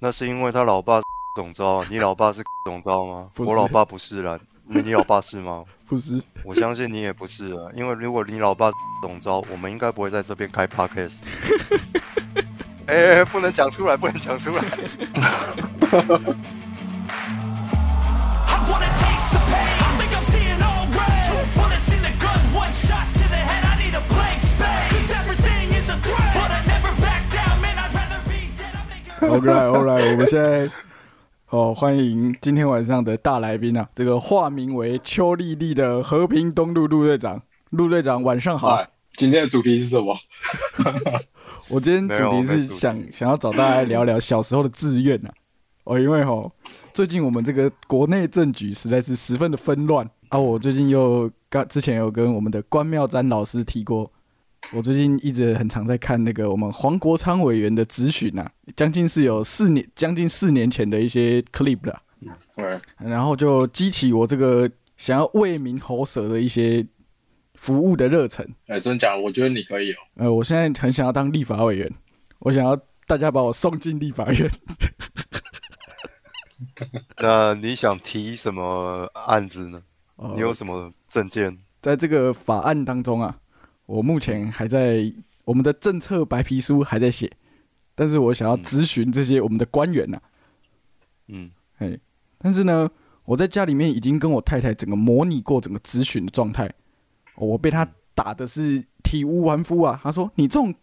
那是因为他老爸总招，你老爸是总招吗？我老爸不是啦，那你老爸是吗？不是，我相信你也不是啊，因为如果你老爸总招，我们应该不会在这边开 podcast。哎、不能讲出来，不能讲出来。All right, all right，我们现在哦，欢迎今天晚上的大来宾啊，这个化名为邱丽丽的和平东路陆队长，陆队长晚上好。今天的主题是什么？我今天主题是想想要找大家聊聊小时候的志愿啊。哦，因为吼，最近我们这个国内政局实在是十分的纷乱啊。我最近又刚之前有跟我们的关妙瞻老师提过，我最近一直很常在看那个我们黄国昌委员的质询啊，将近是有四年将近四年前的一些 clip 了。对，然后就激起我这个想要为民喉舌的一些服务的热忱。哎，真假的？我觉得你可以哦。呃，我现在很想要当立法委员，我想要大家把我送进立法院。那你想提什么案子呢？呃你有什么证件？在这个法案当中啊，我目前还在我们的政策白皮书还在写，但是我想要咨询这些我们的官员呐、嗯，嘿，但是呢，我在家里面已经跟我太太整个模拟过整个咨询的状态，哦我被他打的是体无完肤啊！他说：“你这种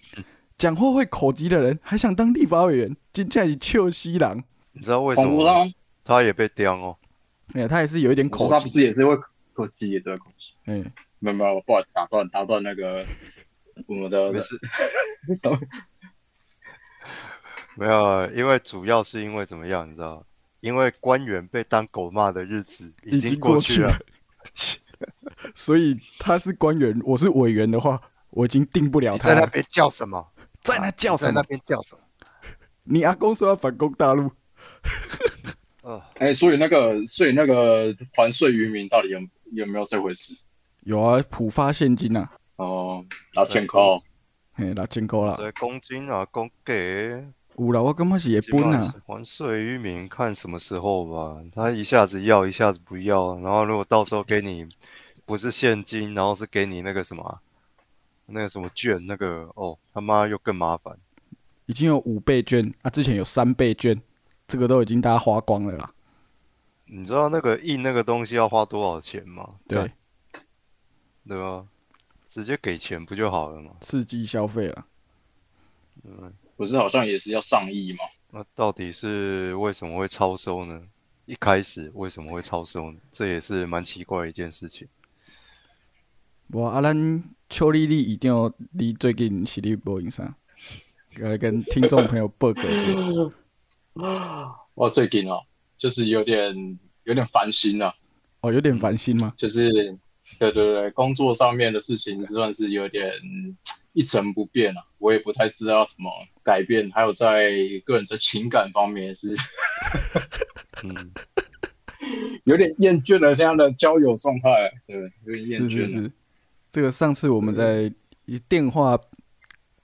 讲话会口急的人，还想当立法委员，今天你臭西郎。你知道为什么吗，他也被刁哦？”哎呀，他也是有一点我说他不是也是会口急也对口急？哎，没有没有，不好意思，打断打断那个我们的没事，没有啊，因为主要是因为怎么样，你知道？因为官员被当狗骂的日子已经过去了去了。所以他是官员，我是委员的话，我已经定不了他了。在那边叫什么？在那叫什在那么？边叫什么？你阿公说要反攻大陆，呃，哎，所以那个所以那个还税于民到底有有没有这回事？有啊，普发现金啊，哦，拿钱扣，嘿，六千块啦，在公斤啊，公给有啦，我感觉是也分啊，还税于民，看什么时候吧。他一下子要，一下子不要，然后如果到时候给你不是现金，然后是给你那个什么啊那个什么券，那个哦他妈又更麻烦。已经有五倍券啊，之前有三倍券，这个都已经大家花光了啦。你知道那个印那个东西要花多少钱吗？对干，，对啊？直接给钱不就好了吗？刺激消费了。不是好像也是要上亿吗？那到底是为什么会超收呢？一开始为什么会超收呢？这也是蛮奇怪的一件事情。我啊，咱邱丽丽一定要你最近是你播音上，来跟听众朋友报告一下。我最近哦，就是有点有点烦心了，哦，有点烦心吗？就是对对对，工作上面的事情算是有点一成不变了、我也不太知道要怎么改变，还有在个人的情感方面也是 嗯，有点厌倦了这样的交友状态，对，有点厌倦了。是是是，这个上次我们在电话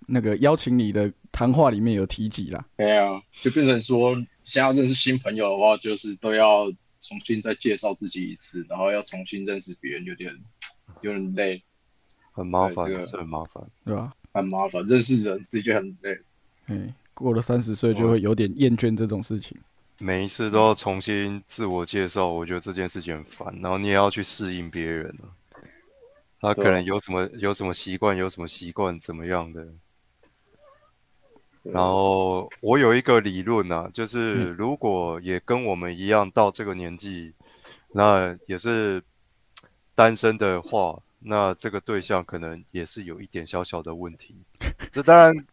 那个邀请你的谈话里面有提及啦。对啊，就变成说，现在要认识新朋友的话，就是都要重新再介绍自己一次，然后要重新认识别人，有点 有点累，很麻烦，对这个很麻烦。对吧？很麻烦。认识人是一件很累。嗯，过了三十岁就会有点厌倦这种事情。每一次都要重新自我介绍，我觉得这件事情很烦。然后你也要去适应别人啊，他可能有什么有什么习惯，有什么习惯怎么样的。然后我有一个理论啊，就是如果也跟我们一样到这个年纪，那也是单身的话，那这个对象可能也是有一点小小的问题。这当然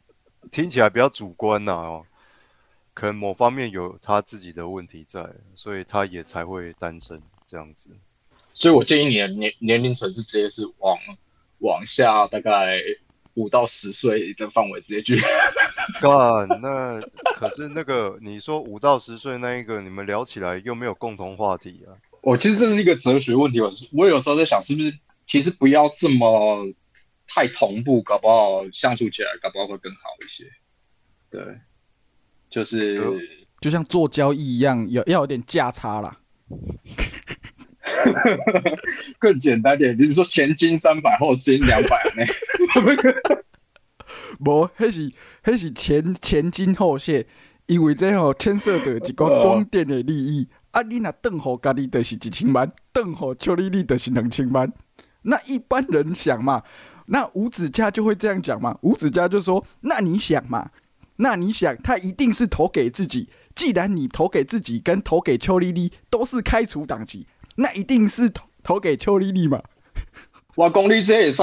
听起来比较主观呐、哦，可能某方面有他自己的问题在，所以他也才会单身这样子。所以我建议你的年年龄层是直接是往往下大概五到十岁的范围直接去。干，那可是那个你说五到十岁那一个，你们聊起来又没有共同话题啊？我其实这是一个哲学问题，我我有时候在想，是不是其实不要这么太同步，搞不好相处起来搞不好会更好一些。对，就是就像做交易一样，有要有点价差啦。更简单点，你是说前金三百，后金两百呢？无，迄是迄是前前金后谢，因为这吼牵涉到一寡光电的利益。啊，你若邓互家己就是一千万，邓互邱丽丽就是两千万。那一般人想嘛，那吴子嘉就会这样讲嘛。吴子嘉就说：“那你想嘛，那你想，他一定是投给自己。既然你投给自己跟投给邱丽丽都是开除党籍，那一定是投投给邱丽丽嘛。我讲你这会使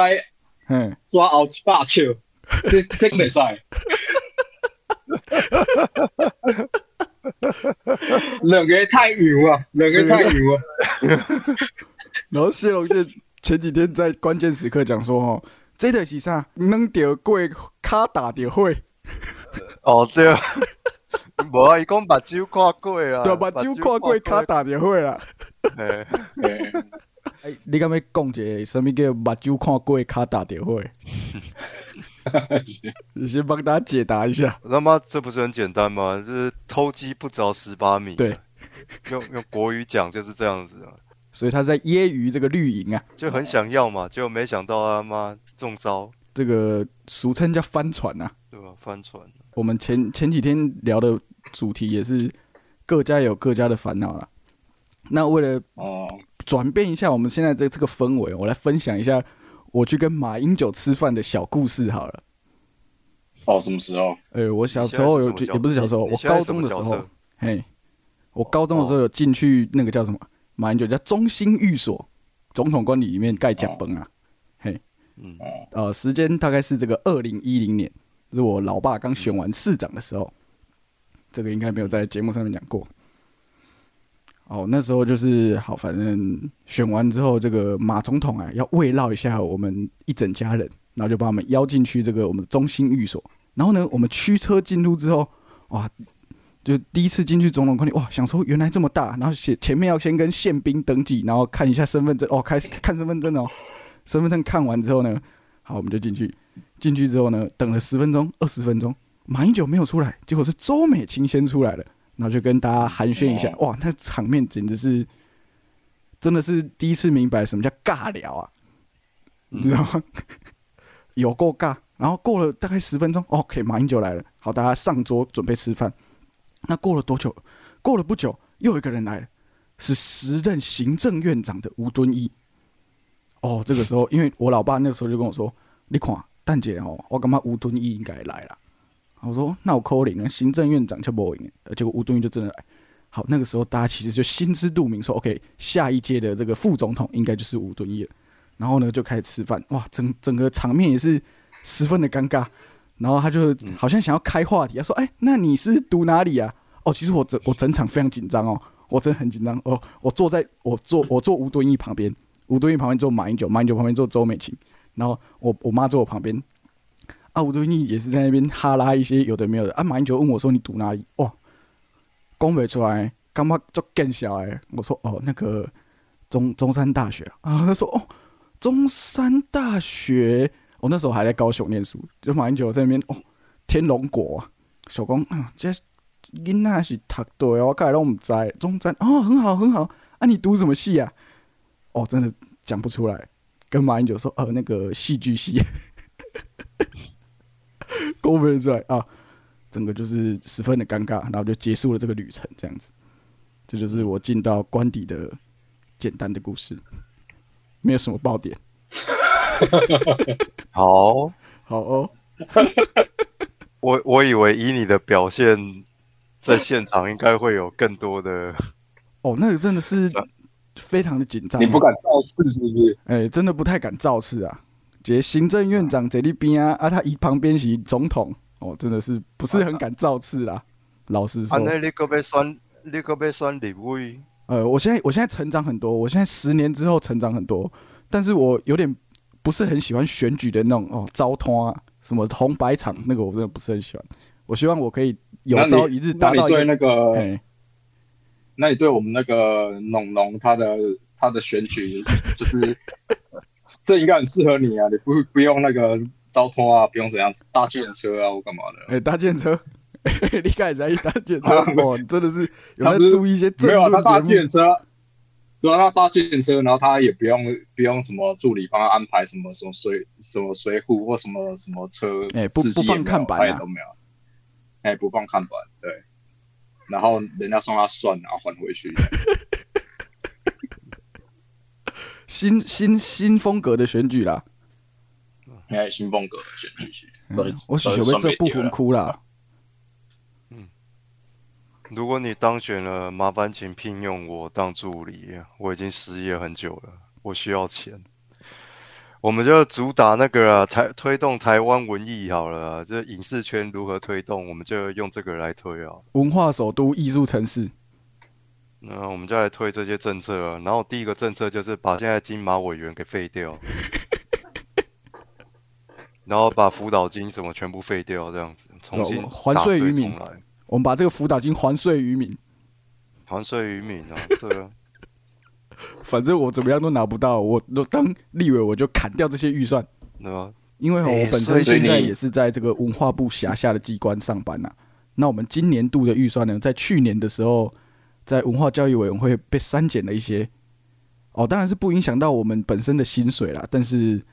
嗯，抓后一百笑，这这袂使。两个太牛啊，两个太牛啊！然后谢龙健前几天在关键时刻讲说：“哦，这个是啥？扔掉过卡打掉会，哦对啊，无啊，伊讲目睭看过啊，对目睭看过卡打掉会啦。哎，你敢要讲一个什么叫目睭看过卡打掉会？你先帮大家解答一下。他妈这不是很简单吗？就是偷鸡不着十八米。对，用用国语讲就是这样子啊，所以他在揶揄这个绿营啊，就很想要嘛，结果没想到他妈中招，这个俗称叫翻船啊。对吧？翻船。我们前前几天聊的主题也是各家有各家的烦恼啦。那为了哦，转变一下我们现在这这个氛围，我来分享一下我去跟马英九吃饭的小故事好了。哦什么时候？呃，我小时候有也不是小时候，我高中的时候嘿，我高中的时候有进去那个叫什么马英九叫中心寓所总统官邸里面盖奖崩啊，嘿，嗯，呃，时间大概是这个二零一零年，是我老爸刚选完市长的时候，这个应该没有在节目上面讲过。哦，那时候就是好，反正选完之后，这个马总统啊要慰劳一下我们一整家人，然后就把我们邀进去这个我们的中心寓所。然后呢，我们驱车进入之后，哇，就第一次进去总统官邸，哇，想说原来这么大，然后前前面要先跟宪兵登记，然后看一下身份证，哦，开始看身份证哦，身份证看完之后呢，好，我们就进去。进去之后呢，等了十分钟、二十分钟，马英九没有出来，结果是周美青先出来了，然后就跟大家寒暄一下，哇，那场面简直是，真的是第一次明白什么叫尬聊啊，你知道吗？有够尬。然后过了大概十分钟，OK，马英九来了，好，大家上桌准备吃饭。那过了多久？过了不久，又有一个人来了，是时任行政院长的吴敦义。哦，这个时候，因为我老爸那个时候就跟我说：“你看，蛋姐哦，我感觉吴敦义应该来了。”我说：“那我扣零啊，行政院长就不赢。”结果吴敦义就真的来。好，那个时候大家其实就心知肚明，说 OK，下一届的这个副总统应该就是吴敦义了。然后呢，就开始吃饭，哇，整整个场面也是十分的尴尬。然后他就好像想要开话题，他说：“哎、那你是读哪里啊？”哦，其实我整我整场非常紧张哦，我真的很紧张哦。我坐在我坐我坐吴敦义旁边，吴敦义旁边坐马英九，马英九旁边坐周美琴，然后我我妈坐我旁边。啊，吴敦义也是在那边哈拉一些有的没有的。啊，马英九问我说：“你读哪里？”哇，讲不出来，感觉就更小哎。我说：“哦，那个中中山大学啊。”，他说：“哦，中山大学。”我那时候还在高雄念书，就马英九在那边哦，天龙国啊，小公啊，这囡仔是读对哦，我刚才拢唔知中山哦，很好很好啊，你读什么系啊？哦，真的讲不出来。跟马英九说，呃，那个戏剧系，勾不出来啊，整个就是十分的尴尬，然后就结束了这个旅程，这样子。这就是我进到官邸的简单的故事，没有什么爆点。好，好哦，我我以为以你的表现，在现场应该会有更多的，哦，那个真的是非常的紧张，你不敢造次是不是？哎、真的不太敢造次啊。这行政院长在那边啊，啊，他一旁边是总统，哦，真的是不是很敢造次啦。老实说啊，，那你可被选，你可被选立委，呃，我现在我现在成长很多，我现在十年之后成长很多，但是我有点不是很喜欢选举的那种哦，招通啊，什么红白场那个我真的不是很喜欢。我希望我可以有朝一日达到一个，对那个，哎，那你对我们那个农农他的他的选举，就是这应该很适合你啊！你不不用那个招拖啊，不用怎样搭建车啊或干嘛的。哎，搭建车，你开始在一搭建车，哇，你真的是有在他注意一些政没有啊，他搭论节目。计程车，对啊，他搭计程车，然后他也不用不用什么助理帮他安排什么什么水什么水壶或什么什么车，哎不不放看板啊他也都没有，哎，不放看板，对，然后人家送他算，然后还回去，新新新风格的选举啦，哎，新风格的选举是，嗯我是想要这不魂哭啦。如果你当选了，麻烦请聘用我当助理，我已经失业很久了，我需要钱。我们就主打那个啊，台推动台湾文艺好了啊，这影视圈如何推动，我们就用这个来推啊。文化首都、艺术城市，那我们就来推这些政策啊。然后第一个政策就是把现在金马委员给废掉，然后把辅导金什么全部废掉，这样子重新哦还税于民，我们把这个辅导金还税于民。还税于民啊，对啊。反正我怎么样都拿不到，我都当立委我就砍掉这些预算，对吧？因为我本身现在也是在这个文化部辖下的机关上班呐、那我们今年度的预算呢，在去年的时候，在文化教育委员会被删减了一些。哦，当然是不影响到我们本身的薪水啦，但是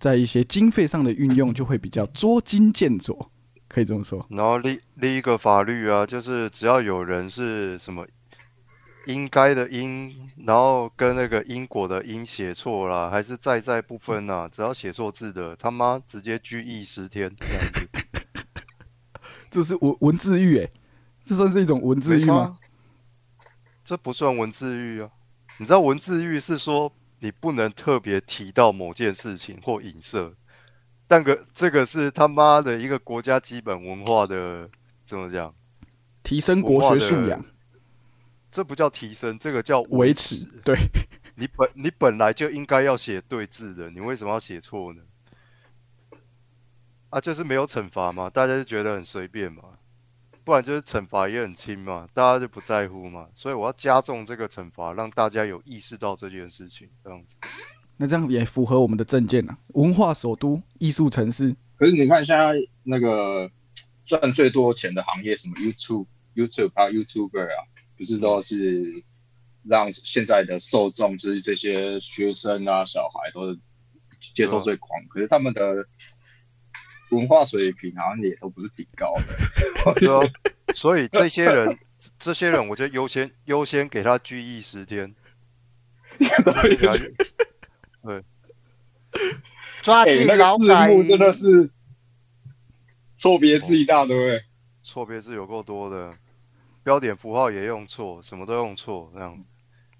在一些经费上的运用就会比较捉襟见肘，可以这么说。然后立立一个法律啊，就是只要有人是什么应该的应，然后跟那个因果的因写错啦，还是在在不分啊，只要写错字的，他妈直接拘役十天这样子，这是文文字狱诶，这算是一种文字狱吗？这不算文字狱啊。你知道文字狱是说你不能特别提到某件事情或影射，但个这个是他妈的一个国家基本文化的怎么讲？提升国学素养，这不叫提升，这个叫维持。对，你本你本来就应该要写对字的，你为什么要写错呢？啊，就是没有惩罚嘛，大家就觉得很随便嘛，不然就是惩罚也很轻嘛，大家就不在乎嘛，所以我要加重这个惩罚，让大家有意识到这件事情，这样子。那这样也符合我们的证件啊，文化首都、艺术城市。可是你看现在那个赚最多钱的行业，什么 YouTube、YouTube 还有 YouTuber 啊，不是都是让现在的受众，就是这些学生啊、小孩都是接受最狂。可是他们的文化水平好像也都不是挺高的。对啊，所以这些人，这些人，我就优先优先给他拘役十天，给他对，抓哎、紧那个字劳改幕真的是错别字一大堆。错别字有够多的，标点符号也用错，什么都用错，这样子。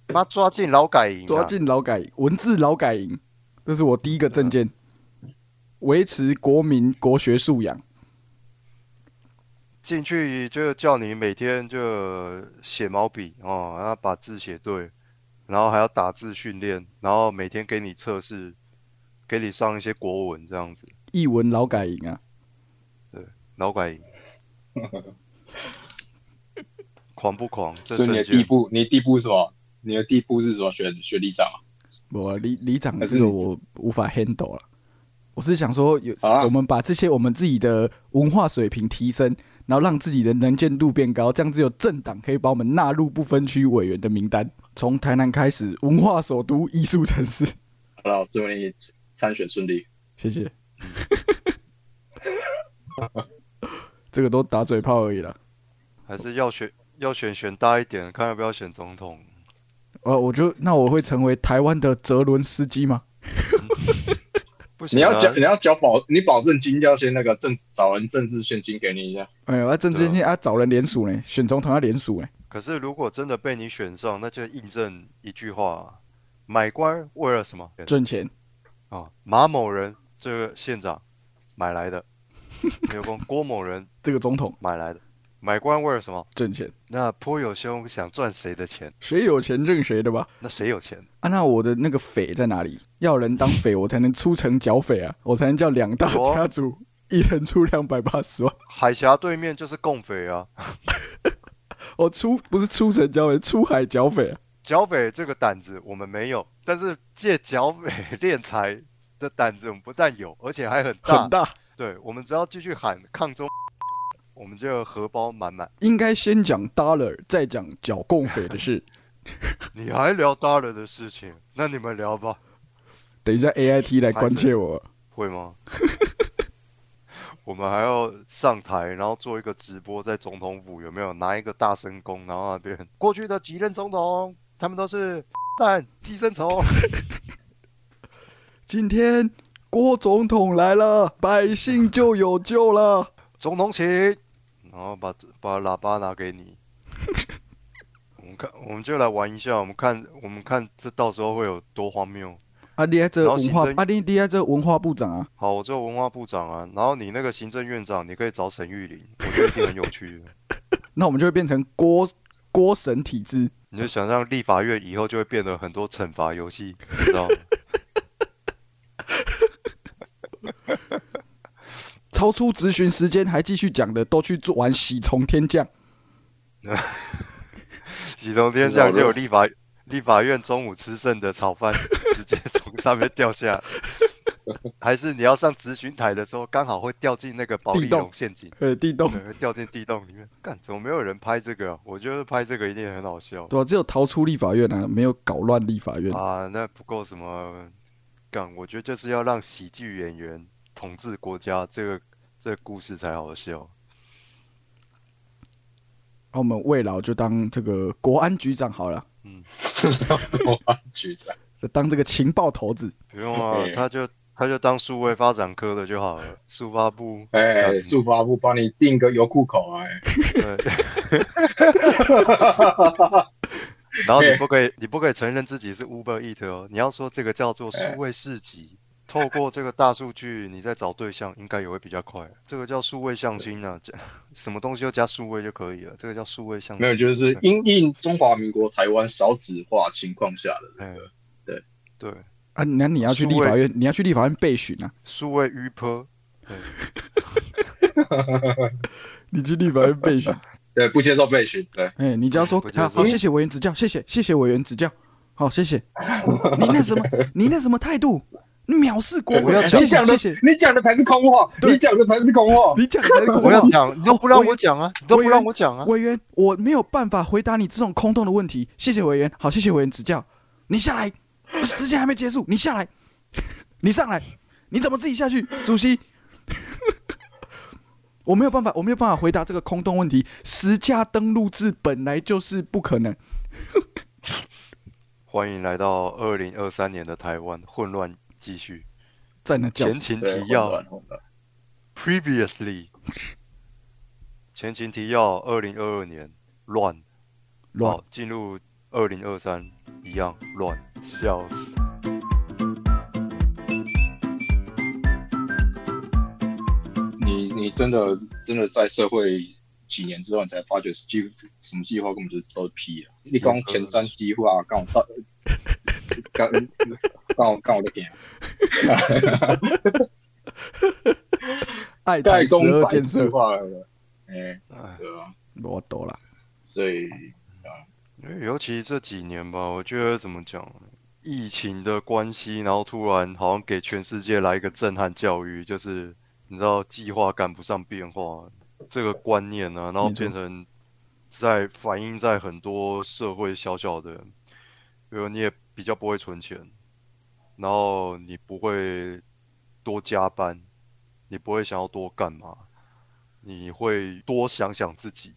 妈抓进劳改营、啊，抓进劳改文字劳改营，这是我第一个证件，维持国民国学素养。进去就叫你每天就写毛笔哦，然后把字写对，然后还要打字训练，然后每天给你测试，给你上一些国文这样子。译文劳改营啊，对劳改营，狂不狂？这所以你的证件第一步，你的地步是什么？你的第一步是什么？选选里长啊？我里里长还是你这个我无法 handle 了。我是想说有，啊我们把这些我们自己的文化水平提升，然后让自己的能见度变高，这样只有政党可以把我们纳入不分区委员的名单。从台南开始，文化首都、艺术城市，好了，祝你参选顺利。谢谢。这个都打嘴炮而已了。还是要选要选选大一点，看要不要选总统。呃，我就那我会成为台湾的泽伦斯基吗？不行、啊，你要缴，你要缴保，你保证金要先那个政找人政治现金给你一下。哎呦，啊，政治现金啊找人联署呢，选总统要联署呢。可是如果真的被你选上，那就印证一句话：买官为了什么？挣钱。啊，马某人这个县长买来的，有功郭某人 这个总统买来的，买官为了什么？挣钱，那颇有兄想赚谁的钱？谁有钱挣谁的吧？那谁有钱？啊，那我的那个匪在哪里？要人当匪，我才能出城剿匪啊，我才能叫两大家族一人出两百八十万。海峡对面就是共匪啊，我出不是出城剿匪，出海剿匪啊。剿匪这个胆子我们没有，但是借剿匪敛财的胆子我们不但有，而且还很大。很大，对，我们只要继续喊抗中，我们就荷包满满。应该先讲 dollar，再讲剿共匪的事。你还聊 dollar 的事情？那你们聊吧，等一下 AIT 来关切我。会吗？我们还要上台，然后做一个直播，在总统府有没有拿一个大声公，然后那边过去的几任总统，他们都是 蛋寄生虫。今天郭总统来了，百姓就有救了。总统请，然后把把喇叭拿给你。我们看，我们就来玩一下，我们看，我们看这到时候会有多荒谬。啊，你还这文化啊，你你还这文化部长啊，好，我做文化部长啊，然后你那个行政院长，你可以找沈玉林，我觉得一定很有趣的。那我们就会变成郭郭神体制。你就想象立法院以后就会变得很多惩罚游戏，你知道吗？超出咨询时间还继续讲的，都去做玩喜从天降。喜从天降就有立法 立法院中午吃剩的炒饭直接从上面掉下来，还是你要上咨询台的时候，刚好会掉进那个保利地洞龙陷阱，呃，地洞，会掉进地洞里面。干，怎么没有人拍这个、啊？我觉得拍这个一定很好笑对吧、只有逃出立法院啊，没有搞乱立法院。啊！那不够什么干？我觉得就是要让喜剧演员统治国家，这个这个故事才好笑。那、我们魏老就当这个国安局长好了，嗯，国安局长，就当这个情报头子。不用啊，他就他就当数位发展科的就好了，速发部。哎，干速发部帮你定个油库口，哎，对。然后你不可以，你不可以承认自己是 Uber Eat 哦，你要说这个叫做数位市集。透过这个大数据，你在找对象应该也会比较快。这个叫数位相亲啊，加什么东西就加数位就可以了。这个叫数位相亲。没有，就是因应中华民国台湾少子化情况下的哎这个，对对，啊，那你要去立法院，你要去立法院备询啊，数位 Uber，对，你去立法院备询。对，不接受备询，对，哎、你只要说好，谢谢委员指教，谢谢，谢谢委员指教，好，谢谢。你那什么，你那什么态度？你藐视国会，我要讲的谢谢。你讲的才是空话，你讲的才是空话，你讲的才是空话。我要讲，你都不让我讲啊，你都不让我讲啊。委员，我没有办法回答你这种空洞的问题。谢谢委员，好，谢谢委员指教。你下来，之前还没结束，你下来，你上来，你怎么自己下去？主席，我没有办法，我没有办法回答这个空洞问题。实价登录制本来就是不可能。欢迎来到二零二三年的台湾，混乱继续。在那叫前情，提要，Previously，前情提要，二零二二年。乱，乱，进入二零二三一样乱，笑死。你你真的真的在社会几年之后，你才发觉计什么计划根本就是都是屁啊！你讲前瞻计划，干我到干干我干我的天，爱台十盖公仔二建设计，划了，哎，哎，对啊，我懂了。所以因为尤其这几年吧，我觉得怎么讲，疫情的关系，然后突然好像给全世界来一个震撼教育，就是你知道计划赶不上变化这个观念呢、然后变成在反映在很多社会小小的，比如你也比较不会存钱，然后你不会多加班，你不会想要多干嘛，你会多想想自己。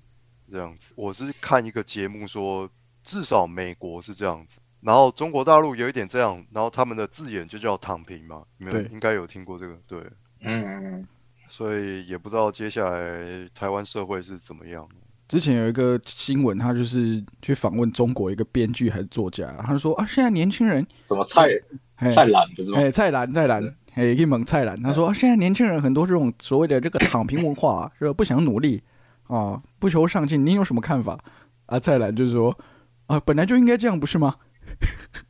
这样子。我是看一个节目说，至少美国是这样子，然后中国大陆有一点这样，然后他们的字眼就叫躺平嘛，你们应该有听过这个，对，嗯，所以也不知道接下来台湾社会是怎么样。之前有一个新闻，他就是去访问中国一个编剧还是作家，他就说啊，现在年轻人，什么蔡嘿蔡澜不是吗？哎，蔡澜，蔡澜，哎，一猛蔡澜，他说、啊现在年轻人很多这种所谓的这个躺平文化、啊，是吧？不想努力啊，不求上进，你有什么看法？啊，蔡澜就说啊，本来就应该这样，不是吗？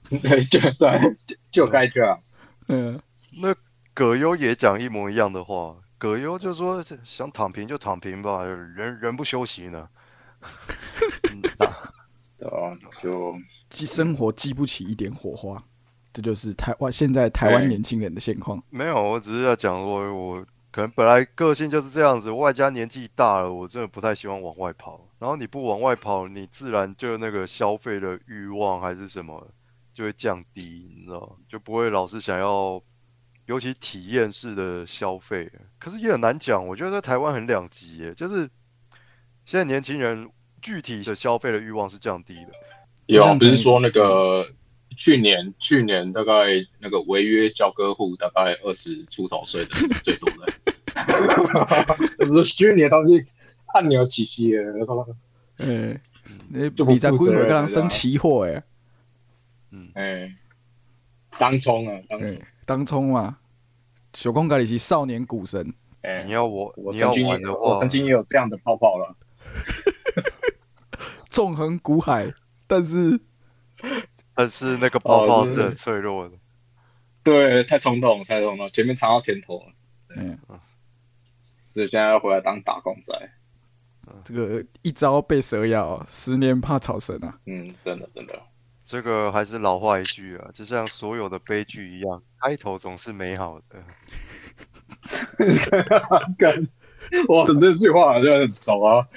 对，就对，就就该这样。嗯、那葛优也讲一模一样的话，葛优就说想躺平就躺平吧，人人不休息呢。嗯啊 对啊，就激生活激不起一点火花，这就是台湾现在台湾对年轻人的现况。没有，我只是在讲说，我可能本来个性就是这样子，外加年纪大了，我真的不太喜欢往外跑。然后你不往外跑，你自然就那个消费的欲望还是什么就会降低，你知道，就不会老是想要，尤其体验式的消费。可是也很难讲，我觉得在台湾很两极耶，就是现在年轻人具体的消费的欲望是降低的。有不是说那个去年去年大概那个违约交割户大概二十出头岁的是最多的，就是去年东西按钮起息了，诶，你就不二十几负责任了岁跟人生期货哎，嗯，哎，当冲啊，当冲诶，，当冲嘛，小公家里是少年股神，哎你，要我我曾经也我曾，经也有这样的泡泡了，纵横股海，但是 但是那个泡泡是很脆弱的。对，太冲动，太冲动，前面尝到甜头了，嗯，所以现在要回来当打工仔，这个一朝被蛇咬，十年怕草绳啊。嗯，真的真的，这个还是老话一句啊，就像所有的悲剧一样，开头总是美好的。干，哇，这句话好像很熟啊。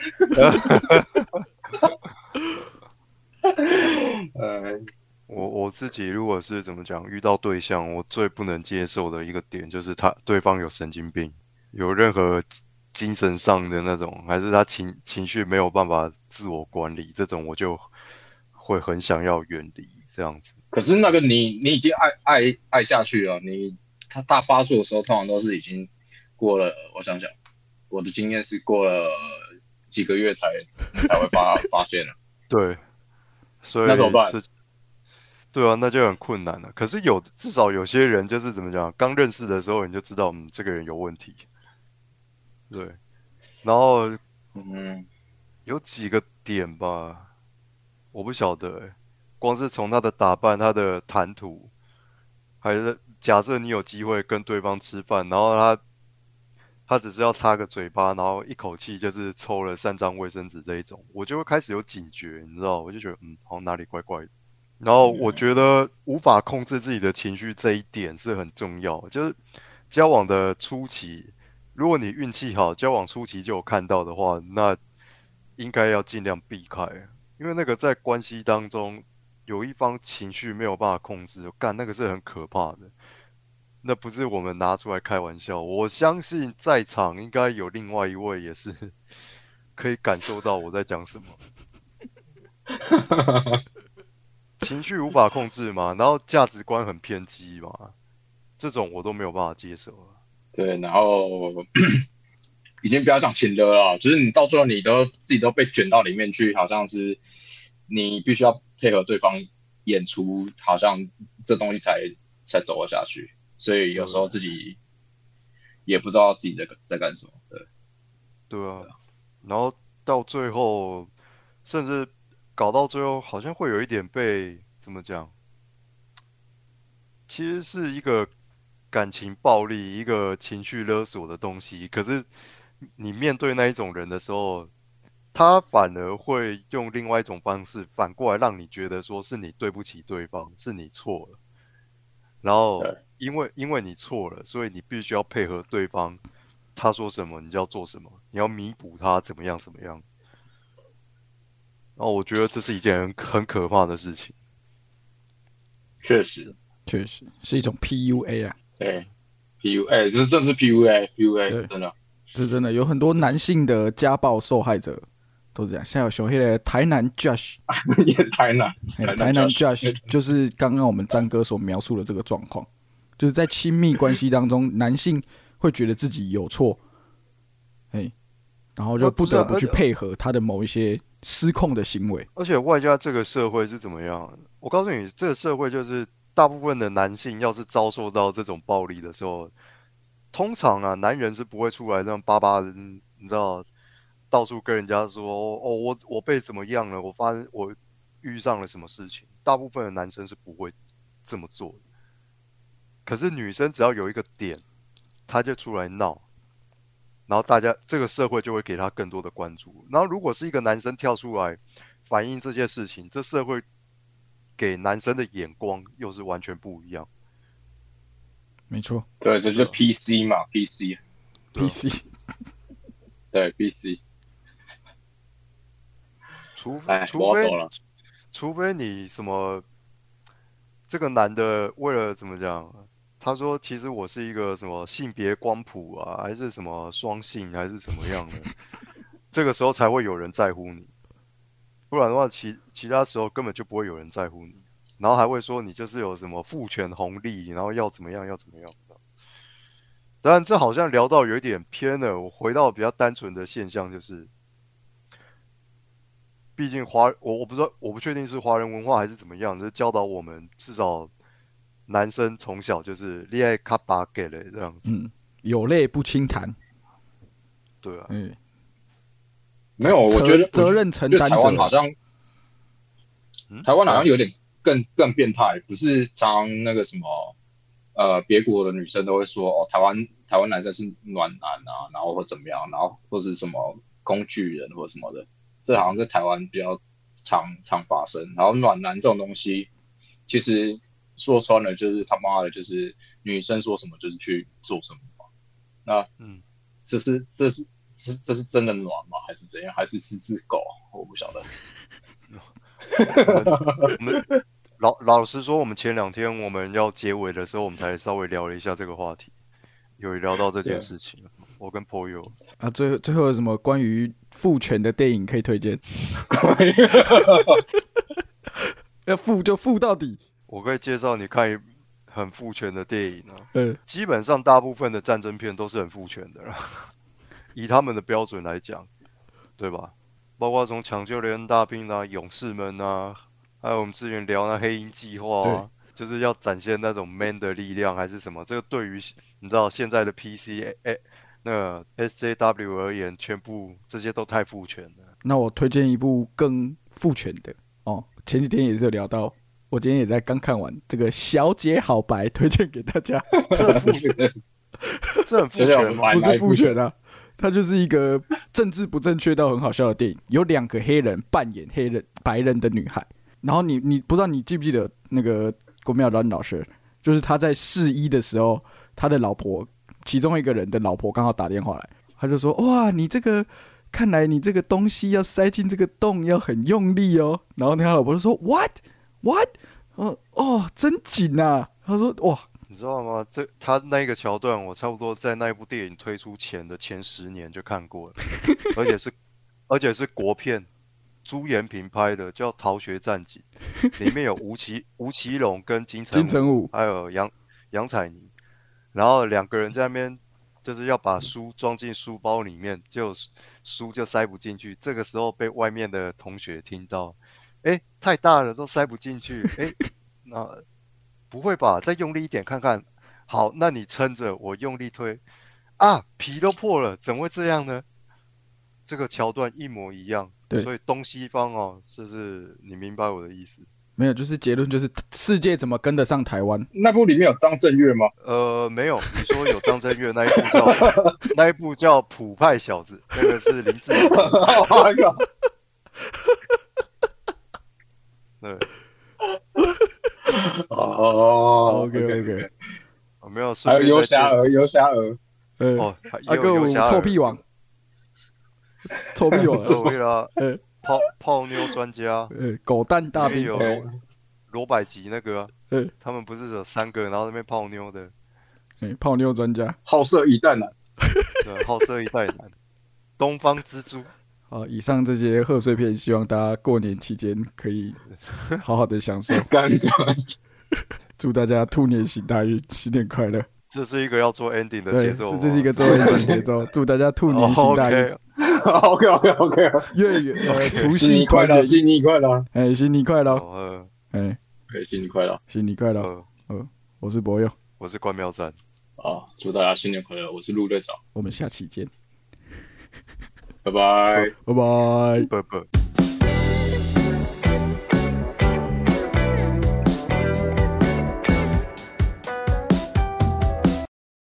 呃，我我自己如果是怎么讲，遇到对象，我最不能接受的一个点就是他对方有神经病，有任何精神上的那种，还是他情情绪没有办法自我管理，这种我就会很想要远离这样子。可是那个你你已经爱爱爱下去了，你他大发作的时候，通常都是已经过了，我想想，我的经验是过了几个月才才会发 发现的。对，所以那怎么办是，对啊，那就很困难了。可是有至少有些人就是怎么讲，刚认识的时候你就知道，嗯，这个人有问题。对，然后嗯，有几个点吧，我不晓得、欸，光是从他的打扮、他的谈吐，还是假设你有机会跟对方吃饭，然后他他只是要插个嘴巴，然后一口气就是抽了三张卫生纸这一种，我就会开始有警觉，你知道，我就觉得嗯，好像哪里怪怪的。然后我觉得无法控制自己的情绪这一点是很重要，就是交往的初期，如果你运气好，交往初期就有看到的话，那应该要尽量避开，因为那个在关系当中有一方情绪没有办法控制，干那个是很可怕的。那不是我们拿出来开玩笑，我相信在场应该有另外一位也是可以感受到我在讲什么。情绪无法控制嘛，然后价值观很偏激嘛，这种我都没有办法接受啊。对，然后已经不要讲情勒了，就是你到最后你都自己都被卷到里面去，好像是你必须要配合对方演出，好像这东西才才走得下去，所以有时候自己也不知道自己在在干什么。对，对啊，然后到最后，甚至搞到最后，好像会有一点被怎么讲？其实是一个感情暴力、一个情绪勒索的东西。可是你面对那一种人的时候，他反而会用另外一种方式反过来让你觉得说是你对不起对方，是你错了。然后因为因为你错了，所以你必须要配合对方，他说什么你就要做什么，你要弥补他怎么样怎么样。然后我觉得这是一件很很可怕的事情。确实，确实是一种 PUA 啊，对，PUA，这真是 PUA，PUA，真的。是真的有很多男性的家暴受害者都这样。像有熊黑的台南 Josh，也台南台南 Josh 就是刚刚我们张哥所描述的这个状况，就是在亲密关系当中，男性会觉得自己有错，哎，然后就呃不不得不去配合他的某一些失控的行为。而且外加这个社会是怎么样？我告诉你，这个社会就是大部分的男性要是遭受到这种暴力的时候，通常啊，男人是不会出来这样巴巴的，你知道，到处跟人家说哦，我我被怎么样了，我发现我遇上了什么事情。大部分的男生是不会这么做的。可是女生只要有一个点，她就出来闹，然后大家这个社会就会给他更多的关注。然后如果是一个男生跳出来反映这件事情，这社会给男生的眼光又是完全不一样。没错，对，这就是 PC 嘛，PC。对啊 PC，对 PC 除哎，除非除非你什么，这个男的为了怎么讲？他说：“其实我是一个什么性别光谱啊，还是什么双性，还是什么样的？这个时候才会有人在乎你，不然的话，其其他时候根本就不会有人在乎你，然后还会说你就是有什么父权红利，然后要怎么样，要怎么样。当然，这好像聊到有一点偏了。我回到比较单纯的现象，就是毕竟华我我不知道，我不确定是华人文化还是怎么样，就是教导我们至少男生从小就是恋爱卡巴给了这样子，嗯，有泪不轻弹，对啊，嗯，没有，我觉得责任承担台湾者好像嗯台湾好像有点更更变态，不是常那个什么呃别国的女生都会说哦，台湾台湾男生是暖男啊，然后或怎么样，然后或是什么工具人或什么的，这好像在台湾比较常常发生。然后暖男这种东西，其实说穿了就是他妈的，就是女生说什么就是去做什么嘛。那嗯，这是这是这这是真的暖吗？还是怎样？还是是只狗？我不晓得。我们老老实说，我们前两天我们要结尾的时候，我们才稍微聊了一下这个话题，有聊到这件事情。我跟朋友，啊，最后最后有什么关于父权的电影可以推荐？要父就父到底，我可以介绍你看一很父权的电影啊。呃，基本上大部分的战争片都是很父权的啦，以他们的标准来讲，对吧？包括从抢救雷恩大兵啊、勇士们啊，还有我们之前聊那黑鹰计划啊，就是要展现那种 man 的力量还是什么？这个对于你知道现在的 PC 哎、那个 SJW 而言，全部这些都太父权了。那我推荐一部更父权的哦，前几天也是有聊到，我今天也在刚看完这个《小姐好白》，推荐给大家。这很父现在我权吗？不是父权啊，它就是一个政治不正确到很好笑的电影。有两个黑人扮演黑人白人的女孩，然后你你不知道你记不记得那个郭妙兰老师，就是他在试衣的时候，他的老婆其中一个人的老婆刚好打电话来，他就说：“哇，你这个看来你这个东西要塞进这个洞要很用力哦。”然后他老婆就说：“What what？” 哦哦，真紧啊！他说：“哇，你知道吗？这他那个桥段，我差不多在那一部电影推出前的前十年就看过了，而且是 而且是国片，朱延平拍的，叫《逃学战警》，里面有吴奇吴奇隆跟金城金城武还有杨杨采妮，然后两个人在那边就是要把书装进书包里面，就书就塞不进去。这个时候被外面的同学听到，哎，太大了，都塞不进去，哎，那不会吧？再用力一点看看。好，那你撑着，我用力推，啊，皮都破了，怎么会这样呢？这个桥段一模一样，对。所以东西方哦，就是你明白我的意思。没有，就是结论就是世界怎么跟得上台湾？那部里面有张震岳吗？呃，没有，你说有张震岳那一部叫 那一部叫《普派小子》，那个是林志颖。哎呀，对，哦 OK OK，哦没有，还顺有游侠儿，游侠儿，呃，哦，还阿哥我也有游侠儿。臭屁王，臭屁王，呃，为了呃泡泡妞专家，呃，狗蛋大兵，里面有罗罗百吉那个啊、嗯他们不是有三个，然后那边泡妞的，哎，泡妞专家。好色一代男，对，好色一代男，东方之珠。好，以上这些贺岁片，希望大家过年期间可以好好的享受。干这祝大家兔年行大运，新年快乐！这是一个要做 ending 的，节奏哦，是这是一个做 ending 节奏，祝大家兔年行大运 OK OK OK，月圆呃除新年快乐，新年快乐，哎，新年快乐，哎。哎，新年快乐。新年快乐！呃，我是博友，我是关妙赞，啊！祝大家新年快乐，我是陆队长，我们下期见，拜拜。拜拜。不不。